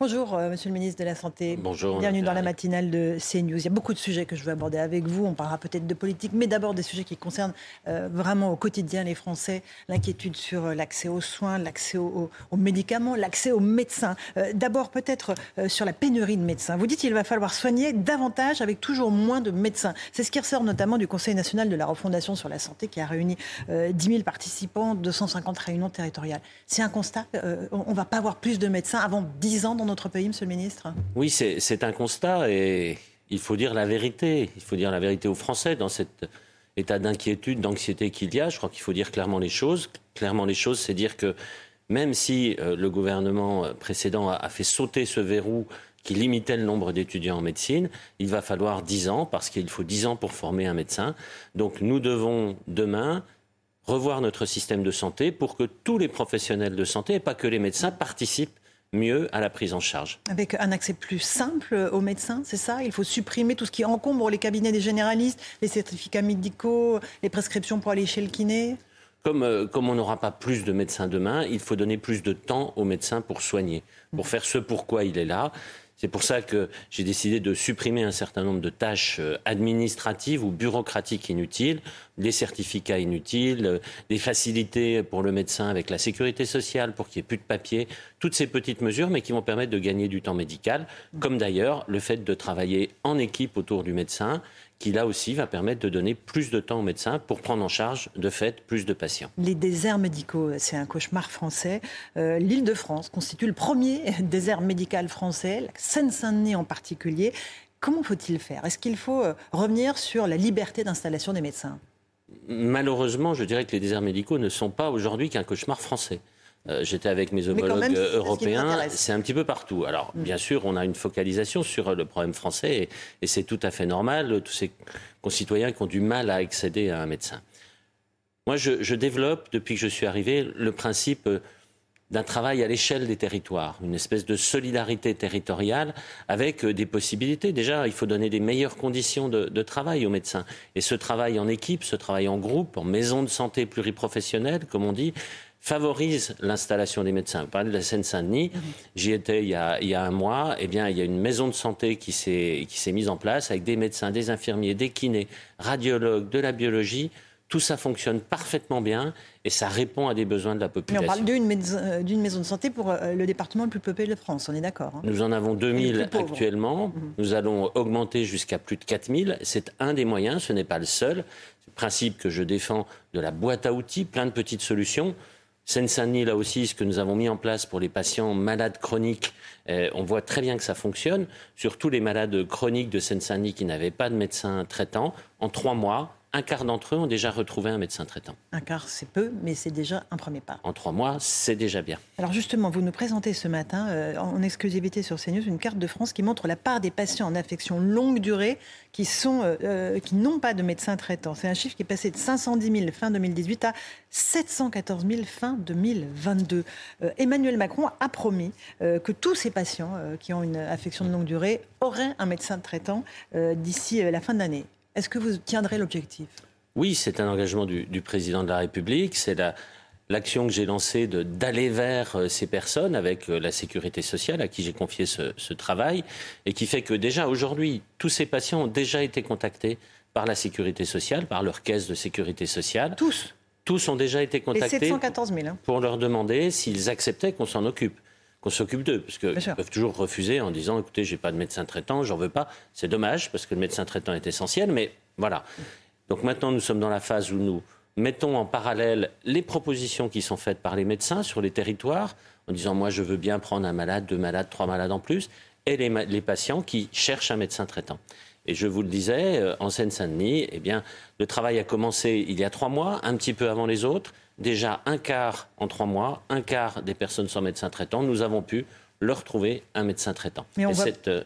Bonjour, euh, Monsieur le ministre de la Santé. Bonjour. Bienvenue dans la matinale de CNews. Il y a beaucoup de sujets que je veux aborder avec vous. On parlera peut-être de politique, mais d'abord des sujets qui concernent euh, vraiment au quotidien les Français. L'inquiétude sur euh, l'accès aux soins, l'accès aux, médicaments, l'accès aux médecins. d'abord, peut-être sur la pénurie de médecins. Vous dites qu'il va falloir soigner davantage avec toujours moins de médecins. C'est ce qui ressort notamment du Conseil national de la refondation sur la santé qui a réuni 10 000 participants, 250 réunions territoriales. C'est un constat. on ne va pas avoir plus de médecins avant 10 ans dans notre pays, Monsieur le Ministre? Oui, c'est un constat et il faut dire la vérité. Il faut dire la vérité aux Français dans cet état d'inquiétude, d'anxiété qu'il y a. Je crois qu'il faut dire clairement les choses. Clairement les choses, c'est dire que même si euh, le gouvernement précédent a, fait sauter ce verrou qui limitait le nombre d'étudiants en médecine, il va falloir 10 ans, parce qu'il faut 10 ans pour former un médecin. Donc nous devons demain revoir notre système de santé pour que tous les professionnels de santé, et pas que les médecins, participent mieux à la prise en charge. Avec un accès plus simple aux médecins, c'est ça? Il faut supprimer tout ce qui encombre les cabinets des généralistes, les certificats médicaux, les prescriptions pour aller chez le kiné? Comme, euh, comme, on n'aura pas plus de médecins demain, il faut donner plus de temps aux médecins pour soigner, pour faire ce pourquoi il est là. C'est pour ça que j'ai décidé de supprimer un certain nombre de tâches euh, administratives ou bureaucratiques inutiles, des certificats inutiles, euh, des facilités pour le médecin avec la sécurité sociale pour qu'il n'y ait plus de papier, toutes ces petites mesures, mais qui vont permettre de gagner du temps médical, comme d'ailleurs le fait de travailler en équipe autour du médecin qui là aussi va permettre de donner plus de temps aux médecins pour prendre en charge de fait plus de patients. Les déserts médicaux, c'est un cauchemar français. Euh, L'île de France constitue le premier désert médical français, la Seine-Saint-Denis en particulier. Comment faut-il faire? Est-ce qu'il faut euh, revenir sur la liberté d'installation des médecins? Malheureusement, je dirais que les déserts médicaux ne sont pas aujourd'hui qu'un cauchemar français. Euh, j'étais avec mes homologues européens. C'est un petit peu partout. Alors, mm. bien sûr, on a une focalisation sur le problème français et, c'est tout à fait normal. Tous ces concitoyens qui ont du mal à accéder à un médecin. Moi, je, je développe, depuis que je suis arrivé, le principe d'un travail à l'échelle des territoires, une espèce de solidarité territoriale avec des possibilités. Déjà, il faut donner des meilleures conditions de, de, travail aux médecins. Et ce travail en équipe, ce travail en groupe, en maison de santé pluriprofessionnelle, comme on dit, favorise l'installation des médecins. Vous parlez de la Seine-Saint-Denis, j'y étais il y, a, il y, a, un mois, eh bien, il y a une maison de santé qui s'est mise en place avec des médecins, des infirmiers, des kinés, radiologues, de la biologie. Tout ça fonctionne parfaitement bien et ça répond à des besoins de la population. Mais on parle d'une maison, euh, maison, de santé pour euh, le département le plus peuplé de France, on est d'accord hein Nous en avons 2000 actuellement. Mhm. Nous allons augmenter jusqu'à plus de 4000. C'est un des moyens, ce n'est pas le seul. C'est le principe que je défends de la boîte à outils, plein de petites solutions. Seine-Saint-Denis, là aussi, ce que nous avons mis en place pour les patients malades chroniques, euh, on voit très bien que ça fonctionne. Surtout les malades chroniques de Seine-Saint-Denis qui n'avaient pas de médecin traitant, en trois mois, un quart d'entre eux ont déjà retrouvé un médecin traitant. Un quart, c'est peu, mais c'est déjà un premier pas. En trois mois, c'est déjà bien. Alors justement, vous nous présentez ce matin, euh, en exclusivité sur CNews, une carte de France qui montre la part des patients en affection longue durée qui, sont, euh, euh, qui n'ont pas de médecin traitant. C'est un chiffre qui est passé de 510 000 fin 2018 à 714 000 fin 2022. Emmanuel Macron a promis que tous ces patients qui ont une affection de longue durée auraient un médecin traitant d'ici la fin de l'année. Est-ce que vous tiendrez l'objectif? Oui, c'est un engagement du, président de la République. C'est l'action que j'ai lancée d'aller vers euh, ces personnes avec euh, la sécurité sociale à qui j'ai confié ce, travail et qui fait que déjà aujourd'hui, tous ces patients ont déjà été contactés par la sécurité sociale, par leur caisse de sécurité sociale. Tous? Tous ont déjà été contactés 714 000, hein. pour leur demander s'ils acceptaient qu'on s'en occupe qu'on s'occupe d'eux, parce qu'ils peuvent toujours refuser en disant écoutez, j'ai pas de médecin traitant, j'en veux pas. C'est dommage parce que le médecin traitant est essentiel, mais voilà. Donc maintenant, nous sommes dans la phase où nous mettons en parallèle les propositions qui sont faites par les médecins sur les territoires, en disant moi je veux bien prendre un malade, deux malades, trois malades en plus, et les, les patients qui cherchent un médecin traitant. Et je vous le disais, euh, en Seine-Saint-Denis, eh bien, le travail a commencé il y a trois mois, un petit peu avant les autres déjà un quart en trois mois, un quart des personnes sans médecin traitant, nous avons pu leur trouver un médecin traitant. Mais cette, euh,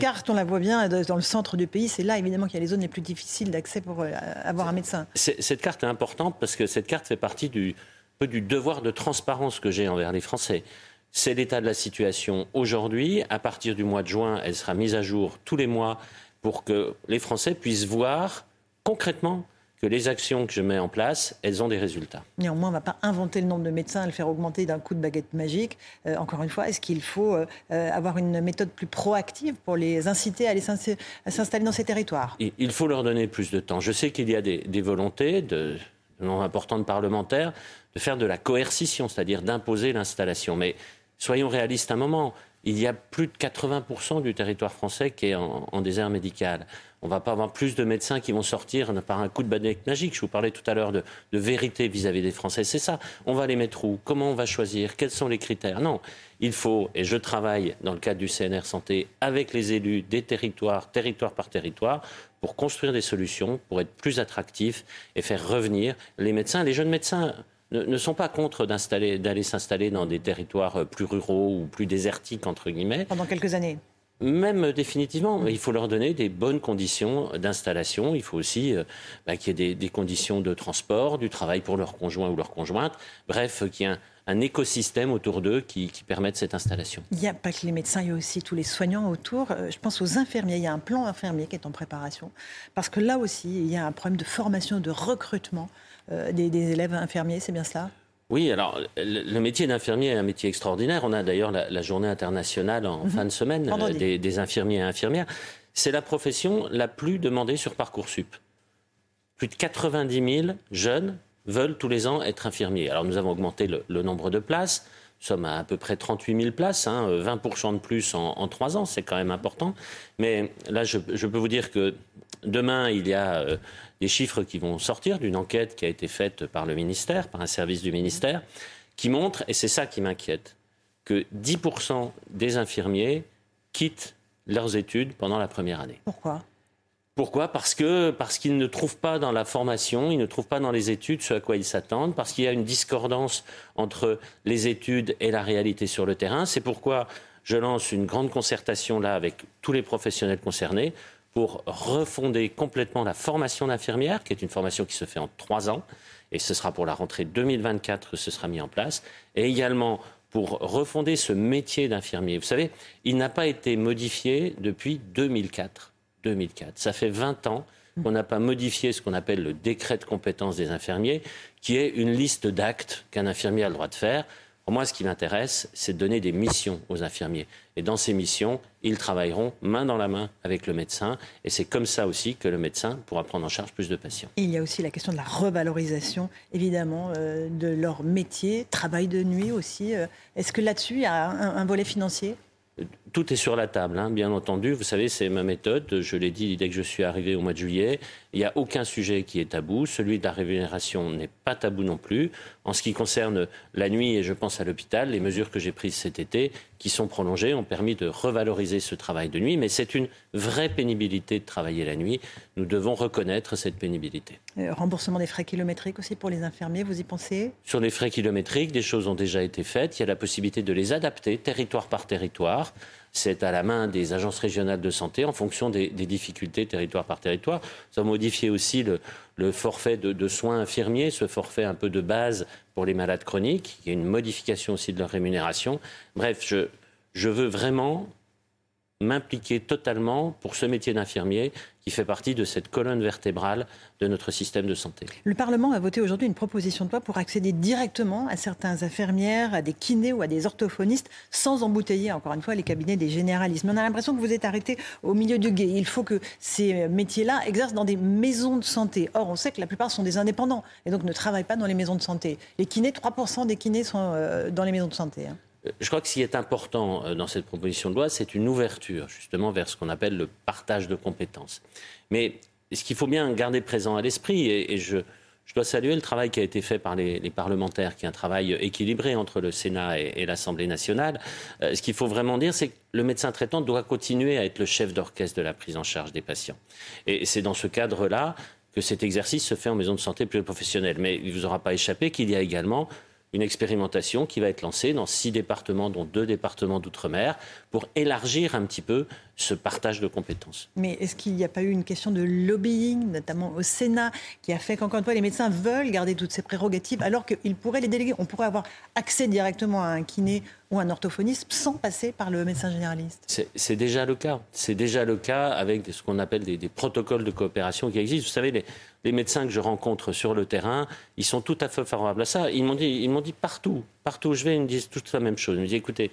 carte, on la voit bien dans le centre du pays, c'est là évidemment qu'il y a les zones les plus difficiles d'accès pour euh, avoir un médecin. Cette carte est importante parce que cette carte fait partie du, du devoir de transparence que j'ai envers les Français. C'est l'état de la situation aujourd'hui. À partir du mois de juin, elle sera mise à jour tous les mois pour que les Français puissent voir concrètement que les actions que je mets en place, elles ont des résultats. Néanmoins, on ne va pas inventer le nombre de médecins et le faire augmenter d'un coup de baguette magique. Euh, encore une fois, est-ce qu'il faut euh, euh, avoir une méthode plus proactive pour les inciter à aller s'installer dans ces territoires? Il faut leur donner plus de temps. Je sais qu'il y a des, volontés de, de nombre important de parlementaires de faire de la coercition, c'est-à-dire d'imposer l'installation. Mais soyons réalistes un moment il y a plus de 80% du territoire français qui est en, désert médical. On ne va pas avoir plus de médecins qui vont sortir par un coup de baguette magique. Je vous parlais tout à l'heure de, vérité vis-à-vis des Français. C'est ça. On va les mettre où? Comment on va choisir? Quels sont les critères? Non. Il faut, et je travaille dans le cadre du CNR Santé avec les élus des territoires, territoire par territoire, pour construire des solutions, pour être plus attractifs et faire revenir les médecins, les jeunes médecins ne, sont pas contre d'aller s'installer dans des territoires euh, plus ruraux ou plus désertiques, entre guillemets. Pendant quelques années même définitivement, il faut leur donner des bonnes conditions d'installation. Il faut aussi euh, bah, qu'il y ait des, conditions de transport, du travail pour leur conjoint ou leur conjointe. Bref, qu'il y ait un, écosystème autour d'eux qui, qui permette cette installation. Il n'y a pas que les médecins, il y a aussi tous les soignants autour. Euh, je pense aux infirmiers. Il y a un plan infirmier qui est en préparation. Parce que là aussi, il y a un problème de formation, de recrutement euh, des, élèves infirmiers, c'est bien cela? Oui, alors le, métier d'infirmier est un métier extraordinaire. On a d'ailleurs la, journée internationale en mhm. fin de semaine euh, des, infirmiers et infirmières. C'est la profession la plus demandée sur Parcoursup. Plus de 90 000 jeunes veulent tous les ans être infirmiers. Alors nous avons augmenté le, nombre de places. Nous sommes à à peu près 38 000 places, 20% hein, de plus en, trois ans, c'est quand même important. Mais là, je, peux vous dire que demain, il y a euh, des chiffres qui vont sortir d'une enquête qui a été faite par le ministère, par un service du ministère, qui montre, et c'est ça qui m'inquiète, que 10% des infirmiers quittent leurs études pendant la première année. Pourquoi? Pourquoi Parce que parce qu'ils ne trouvent pas dans la formation, ils ne trouvent pas dans les études ce à quoi ils s'attendent, parce qu'il y a une discordance entre les études et la réalité sur le terrain. C'est pourquoi je lance une grande concertation là avec tous les professionnels concernés pour refonder complètement la formation d'infirmière, qui est une formation qui se fait en trois ans, et ce sera pour la rentrée 2024 que ce sera mis en place, et également pour refonder ce métier d'infirmier. Vous savez, il n'a pas été modifié depuis 2004. 2004. Ça fait 20 ans qu'on n'a pas modifié ce qu'on appelle le décret de compétences des infirmiers, qui est une liste d'actes qu'un infirmier a le droit de faire moi, ce qui m'intéresse, c'est de donner des missions aux infirmiers. Et dans ces missions, ils travailleront main dans la main avec le médecin. Et c'est comme ça aussi que le médecin pourra prendre en charge plus de patients. il y a aussi la question de la revalorisation, évidemment, euh, de leur métier, travail de nuit aussi. Euh, est-ce que là-dessus, il y a un volet financier? Tout est sur la table, hein, bien entendu. Vous savez, c'est ma méthode. Je l'ai dit dès que je suis arrivé au mois de juillet. Il n'y a aucun sujet qui est tabou. Celui de la rémunération n'est pas tabou non plus. En ce qui concerne la nuit, et je pense à l'hôpital, les mesures que j'ai prises cet été, qui sont prolongées, ont permis de revaloriser ce travail de nuit. Mais c'est une vraie pénibilité de travailler la nuit. Nous devons reconnaître cette pénibilité. Euh, remboursement des frais kilométriques aussi pour les infirmiers, vous y pensez? Sur les frais kilométriques, des choses ont déjà été faites. Il y a la possibilité de les adapter territoire par territoire c'est à la main des agences régionales de santé en fonction des, difficultés territoire par territoire. Nous avons modifié aussi le, forfait de, soins infirmiers, ce forfait un peu de base pour les malades chroniques. Il y a une modification aussi de leur rémunération. Bref, je veux vraiment m'impliquer totalement pour ce métier d'infirmier qui fait partie de cette colonne vertébrale de notre système de santé. Le Parlement a voté aujourd'hui une proposition de loi pour accéder directement à certains infirmières, à des kinés ou à des orthophonistes sans embouteiller, encore une fois, les cabinets des généralistes. Mais on a l'impression que vous êtes arrêté au milieu du guet. Il faut que ces métiers-là exercent dans des maisons de santé. Or, on sait que la plupart sont des indépendants et donc ne travaillent pas dans les maisons de santé. Les kinés, 3% des kinés sont euh, dans les maisons de santé. Hein. Je crois que ce qui est important euh, dans cette proposition de loi, c'est une ouverture justement vers ce qu'on appelle le partage de compétences. Mais ce qu'il faut bien garder présent à l'esprit, et, je, dois saluer le travail qui a été fait par les, parlementaires, qui est un travail équilibré entre le Sénat et, l'Assemblée nationale. Euh, ce qu'il faut vraiment dire, c'est que le médecin traitant doit continuer à être le chef d'orchestre de la prise en charge des patients. Et c'est dans ce cadre-là que cet exercice se fait en maison de santé pluriprofessionnelle. Mais il ne vous aura pas échappé qu'il y a également une expérimentation qui va être lancée dans six départements, dont deux départements d'outre-mer, pour élargir un petit peu ce partage de compétences. Mais est-ce qu'il n'y a pas eu une question de lobbying, notamment au Sénat, qui a fait qu'encore une fois, les médecins veulent garder toutes ces prérogatives alors qu'ils pourraient les déléguer? On pourrait avoir accès directement à un kiné ou un orthophoniste sans passer par le médecin généraliste C'est déjà le cas. C'est déjà le cas avec ce qu'on appelle des, protocoles de coopération qui existent. Vous savez, les, les, médecins que je rencontre sur le terrain, ils sont tout à fait favorables à ça. Ils m'ont dit, ils dit partout, partout où je vais, ils me disent toute la même chose. Ils me disent, écoutez,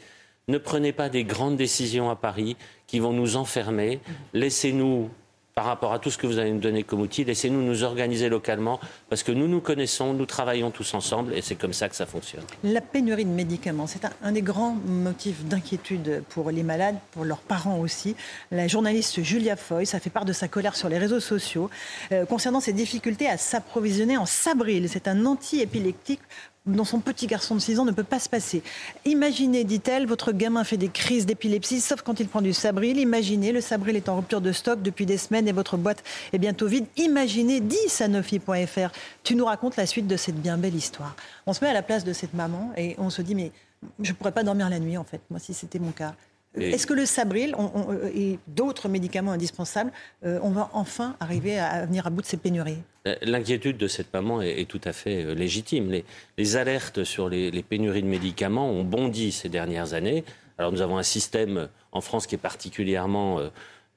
ne prenez pas des grandes décisions à Paris qui vont nous enfermer. Laissez-nous par rapport à tout ce que vous allez nous donner comme outil. Laissez-nous nous organiser localement parce que nous nous connaissons, nous travaillons tous ensemble et c'est comme ça que ça fonctionne. La pénurie de médicaments, c'est un, des grands motifs d'inquiétude pour les malades, pour leurs parents aussi. La journaliste Julia Foy, ça fait part de sa colère sur les réseaux sociaux euh, concernant ses difficultés à s'approvisionner en Sabril. C'est un anti-épileptique dont son petit garçon de 6 ans ne peut pas se passer. Imaginez, dit-elle, votre gamin fait des crises d'épilepsie, sauf quand il prend du Sabril. Imaginez, le Sabril est en rupture de stock depuis des semaines et votre boîte est bientôt vide. Imaginez, dit Sanofi.fr. Tu nous racontes la suite de cette bien belle histoire. On se met à la place de cette maman et on se dit, mais je ne pourrais pas dormir la nuit, en fait, moi, si c'était mon cas. Est-ce que le Sabril euh, et d'autres médicaments indispensables, euh, on va enfin arriver à, venir à bout de ces pénuries? L'inquiétude de cette maman est, tout à fait euh, légitime. Les, alertes sur les, pénuries de médicaments ont bondi ces dernières années. Alors nous avons un système en France qui est particulièrement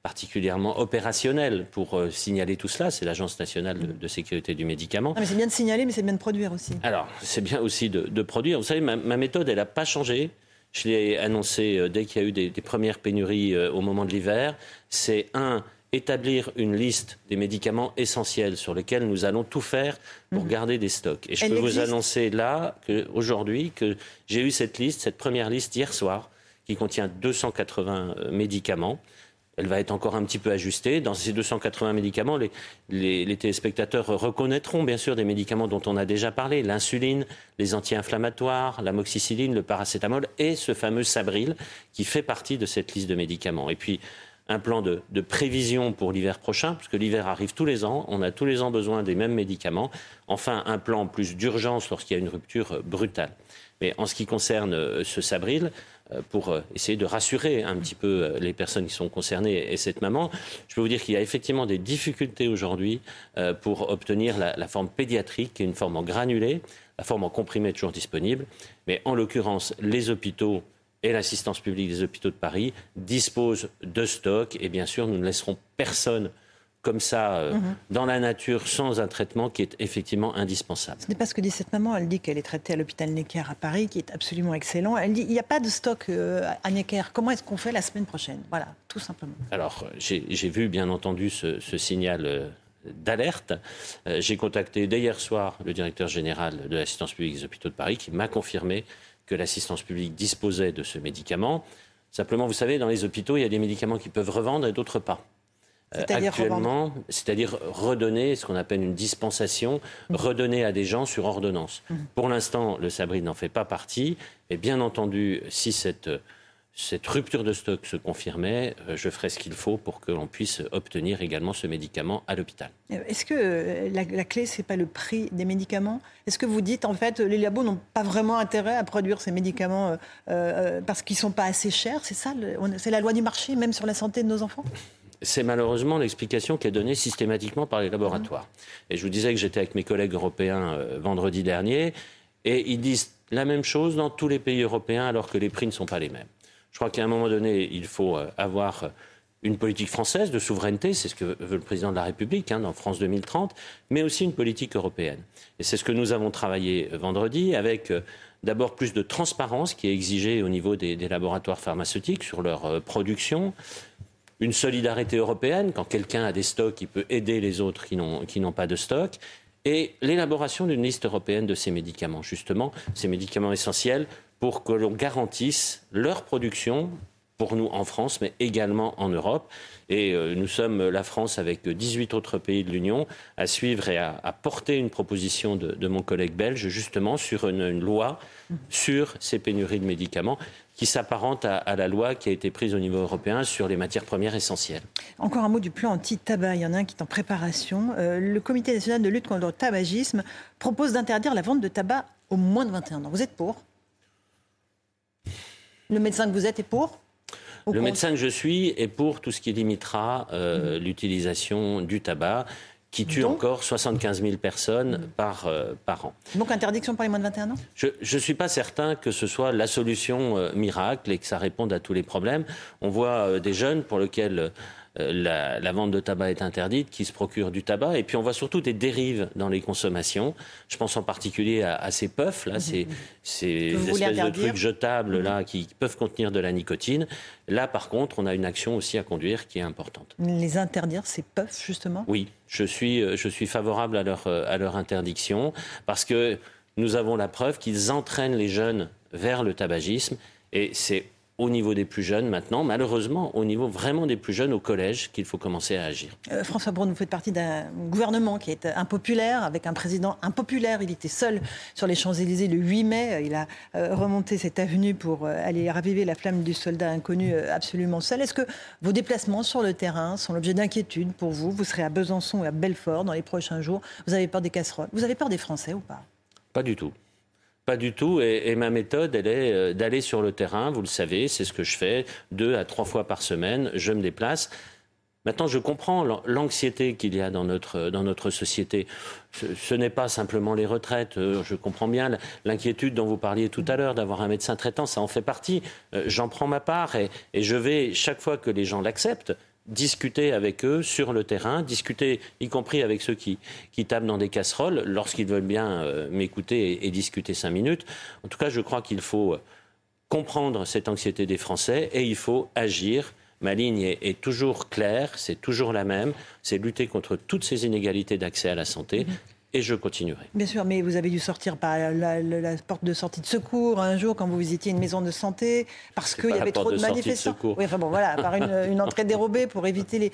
particulièrement opérationnel pour signaler tout cela. C'est l'Agence nationale de, sécurité du médicament. c'est bien de signaler, mais c'est bien de produire aussi. Alors, c'est bien aussi de, produire. Vous savez, ma, ma méthode, elle n'a pas changé. Je l'ai annoncé euh, dès qu'il y a eu des, premières pénuries euh, au moment de l'hiver. C'est un établir une liste des médicaments essentiels sur lesquels nous allons tout faire pour mhm. garder des stocks. Et je peux vous annoncer là, aujourd'hui, que j'ai eu cette liste, cette première liste hier soir, qui contient 280 euh, médicaments elle va être encore un petit peu ajustée. Dans ces 280 médicaments, les, téléspectateurs reconnaîtront bien sûr des médicaments dont on a déjà parlé, l'insuline, les anti-inflammatoires, l'amoxicilline, le paracétamol et ce fameux Sabril qui fait partie de cette liste de médicaments. Et puis, un plan de, prévision pour l'hiver prochain, puisque l'hiver arrive tous les ans, on a tous les ans besoin des mêmes médicaments. Enfin, un plan plus d'urgence lorsqu'il y a une rupture brutale. Mais en ce qui concerne euh, ce Sabril, euh, pour euh, essayer de rassurer un petit peu les personnes qui sont concernées et cette maman. Je peux vous dire qu'il y a effectivement des difficultés aujourd'hui pour obtenir la, forme pédiatrique, qui est une forme en granulé. La forme en comprimé est toujours disponible. Mais en l'occurrence, les hôpitaux et l'assistance publique des hôpitaux de Paris disposent de stocks. Et bien sûr, nous ne laisserons personne comme ça euh, mhm. dans la nature sans un traitement qui est effectivement indispensable. Ce n'est pas ce que dit cette maman. Elle dit qu'elle est traitée à l'hôpital Necker à Paris, qui est absolument excellent. Elle dit il n'y a pas de stock euh, à Necker. Comment est-ce qu'on fait la semaine prochaine? Voilà, tout simplement. Alors, j'ai vu bien entendu ce, signal. Euh, d'alerte. J'ai contacté dès hier soir le directeur général de l'assistance publique des hôpitaux de Paris qui m'a confirmé que l'assistance publique disposait de ce médicament. Simplement, vous savez, dans les hôpitaux, il y a des médicaments qui peuvent revendre et d'autres pas. Euh, actuellement, c'est-à-dire redonner ce qu'on appelle une dispensation, mmh. redonner à des gens sur ordonnance. Mmh. Pour l'instant, le Sabri n'en fait pas partie, et bien entendu, si cette, cette rupture de stock se confirmait, euh, je ferai ce qu'il faut pour que l'on puisse obtenir également ce médicament à l'hôpital. Euh, est-ce que la, la clé, c'est pas le prix des médicaments? Est-ce que vous dites, en fait, les labos n'ont pas vraiment intérêt à produire ces médicaments parce qu'ils sont pas assez chers C'est ça, c'est la loi du marché, même sur la santé de nos enfants? C'est malheureusement l'explication qui est donnée systématiquement par les laboratoires. Et je vous disais que j'étais avec mes collègues européens euh, vendredi dernier, et ils disent la même chose dans tous les pays européens alors que les prix ne sont pas les mêmes. Je crois qu'à un moment donné, il faut euh, avoir une politique française de souveraineté, c'est ce que veut le président de la République hein, dans France 2030, mais aussi une politique européenne. Et c'est ce que nous avons travaillé euh, vendredi avec d'abord plus de transparence qui est exigée au niveau des, laboratoires pharmaceutiques sur leur production, une solidarité européenne, quand quelqu'un a des stocks, il peut aider les autres qui n'ont pas de stock, et l'élaboration d'une liste européenne de ces médicaments, justement, ces médicaments essentiels, pour que l'on garantisse leur production, pour nous en France, mais également en Europe. Et euh, nous sommes la France avec 18 autres pays de l'Union à suivre et à, porter une proposition de, mon collègue belge, justement, sur une loi sur ces pénuries de médicaments qui s'apparente à, la loi qui a été prise au niveau européen sur les matières premières essentielles. Encore un mot du plan anti-tabac. Il y en a un qui est en préparation. Euh, le Comité national de lutte contre le tabagisme propose d'interdire la vente de tabac aux moins de 21 ans. Vous êtes pour? Le médecin que vous êtes est pour Le médecin que je suis est pour tout ce qui limitera euh, mmh. l'utilisation du tabac qui tue encore 75 000 personnes mm. par, euh, par an. Donc interdiction pour les moins de 21 ans? Je ne suis pas certain que ce soit la solution euh, miracle et que ça réponde à tous les problèmes. On voit euh, des jeunes pour lesquels euh, la, vente de tabac est interdite, qui se procurent du tabac. Et puis on voit surtout des dérives dans les consommations. Je pense en particulier à, ces puffs, là, ces, ces espèces de trucs jetables là, qui peuvent contenir de la nicotine. Là, par contre, on a une action aussi à conduire qui est importante. Les interdire, ces puffs, justement? Oui, je suis, euh, je suis favorable à leur, euh, à leur interdiction parce que nous avons la preuve qu'ils entraînent les jeunes vers le tabagisme. Et c'est au niveau des plus jeunes maintenant, malheureusement au niveau vraiment des plus jeunes au collège qu'il faut commencer à agir. Euh, François Braun, vous faites partie d'un gouvernement qui est impopulaire, avec un président impopulaire. Il était seul sur les Champs-Élysées le 8 mai. Il a euh, remonté cette avenue pour euh, aller raviver la flamme du soldat inconnu absolument seul. Est-ce que vos déplacements sur le terrain sont l'objet d'inquiétude pour vous? Vous serez à Besançon et à Belfort dans les prochains jours. Vous avez peur des casseroles? Vous avez peur des Français ou pas? Pas du tout. Pas du tout. Et, ma méthode, elle est euh, d'aller sur le terrain. Vous le savez, c'est ce que je fais deux à trois fois par semaine. Je me déplace. Maintenant, je comprends l'anxiété qu'il y a dans notre, dans notre société. Ce, n'est pas simplement les retraites. Euh, je comprends bien l'inquiétude dont vous parliez tout à l'heure d'avoir un médecin traitant. Ça en fait partie. Euh, j'en prends ma part et je vais, chaque fois que les gens l'acceptent, discuter avec eux sur le terrain, discuter y compris avec ceux qui, qui tapent dans des casseroles, lorsqu'ils veulent bien euh, m'écouter et, discuter cinq minutes. En tout cas, je crois qu'il faut euh, comprendre cette anxiété des Français et il faut agir. Ma ligne est, toujours claire, c'est toujours la même, c'est lutter contre toutes ces inégalités d'accès à la santé. Mm-hmm et je continuerai. Bien sûr, mais vous avez dû sortir par la, porte de sortie de secours un jour quand vous visitiez une maison de santé parce qu'il y avait trop de, manifestants. oui, enfin bon, voilà, par une, entrée dérobée pour éviter les.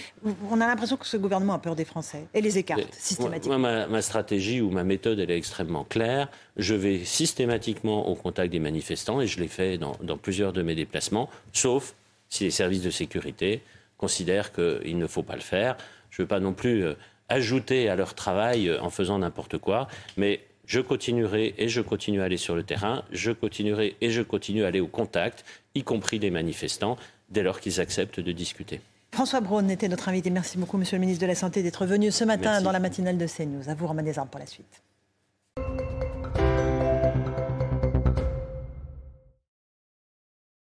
On a l'impression que ce gouvernement a peur des Français et les écarte systématiquement. Moi, ma, stratégie ou ma méthode, elle est extrêmement claire. Je vais systématiquement au contact des manifestants et je l'ai fait dans, dans plusieurs de mes déplacements, sauf si les services de sécurité considèrent qu'il ne faut pas le faire. Je ne veux pas non plus euh, ajouter à leur travail euh, en faisant n'importe quoi. Mais je continuerai et je continue à aller sur le terrain, je continuerai et je continue à aller au contact, y compris les manifestants, dès lors qu'ils acceptent de discuter. François Braun était notre invité. Merci beaucoup, Monsieur le ministre de la Santé, d'être venu ce matin dans la matinale de CNews. À vous, Romain Desarmes, pour la suite.